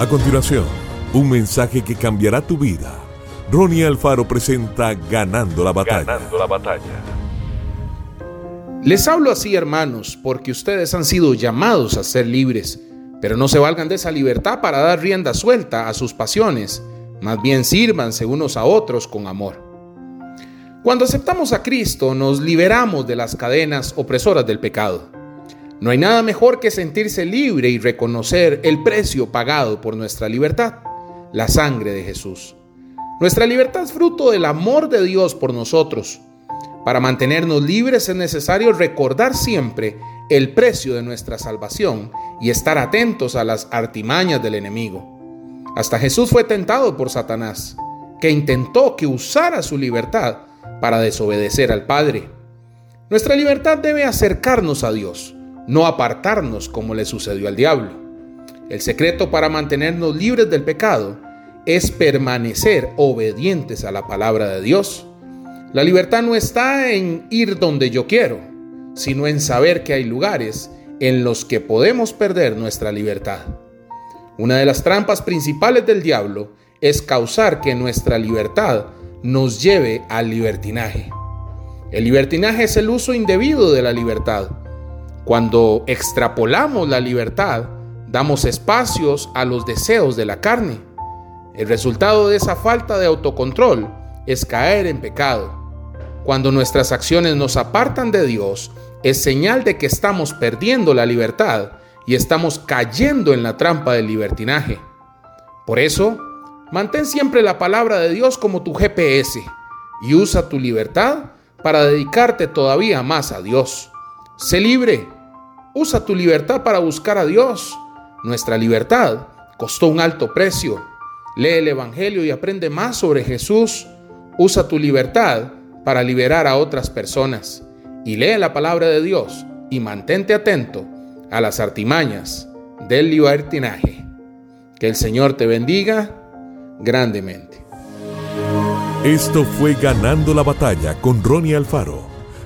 A continuación, un mensaje que cambiará tu vida. Ronnie Alfaro presenta Ganando la batalla. Ganando la batalla. Les hablo así, hermanos, porque ustedes han sido llamados a ser libres, pero no se valgan de esa libertad para dar rienda suelta a sus pasiones, más bien sírvanse unos a otros con amor. Cuando aceptamos a Cristo, nos liberamos de las cadenas opresoras del pecado. No hay nada mejor que sentirse libre y reconocer el precio pagado por nuestra libertad, la sangre de Jesús. Nuestra libertad es fruto del amor de Dios por nosotros. Para mantenernos libres es necesario recordar siempre el precio de nuestra salvación y estar atentos a las artimañas del enemigo. Hasta Jesús fue tentado por Satanás, que intentó que usara su libertad para desobedecer al Padre. Nuestra libertad debe acercarnos a Dios no apartarnos como le sucedió al diablo. El secreto para mantenernos libres del pecado es permanecer obedientes a la palabra de Dios. La libertad no está en ir donde yo quiero, sino en saber que hay lugares en los que podemos perder nuestra libertad. Una de las trampas principales del diablo es causar que nuestra libertad nos lleve al libertinaje. El libertinaje es el uso indebido de la libertad cuando extrapolamos la libertad, damos espacios a los deseos de la carne. El resultado de esa falta de autocontrol es caer en pecado. Cuando nuestras acciones nos apartan de Dios, es señal de que estamos perdiendo la libertad y estamos cayendo en la trampa del libertinaje. Por eso, mantén siempre la palabra de Dios como tu GPS y usa tu libertad para dedicarte todavía más a Dios. Sé libre. Usa tu libertad para buscar a Dios. Nuestra libertad costó un alto precio. Lee el Evangelio y aprende más sobre Jesús. Usa tu libertad para liberar a otras personas. Y lee la palabra de Dios y mantente atento a las artimañas del libertinaje. Que el Señor te bendiga grandemente. Esto fue Ganando la Batalla con Ronnie Alfaro.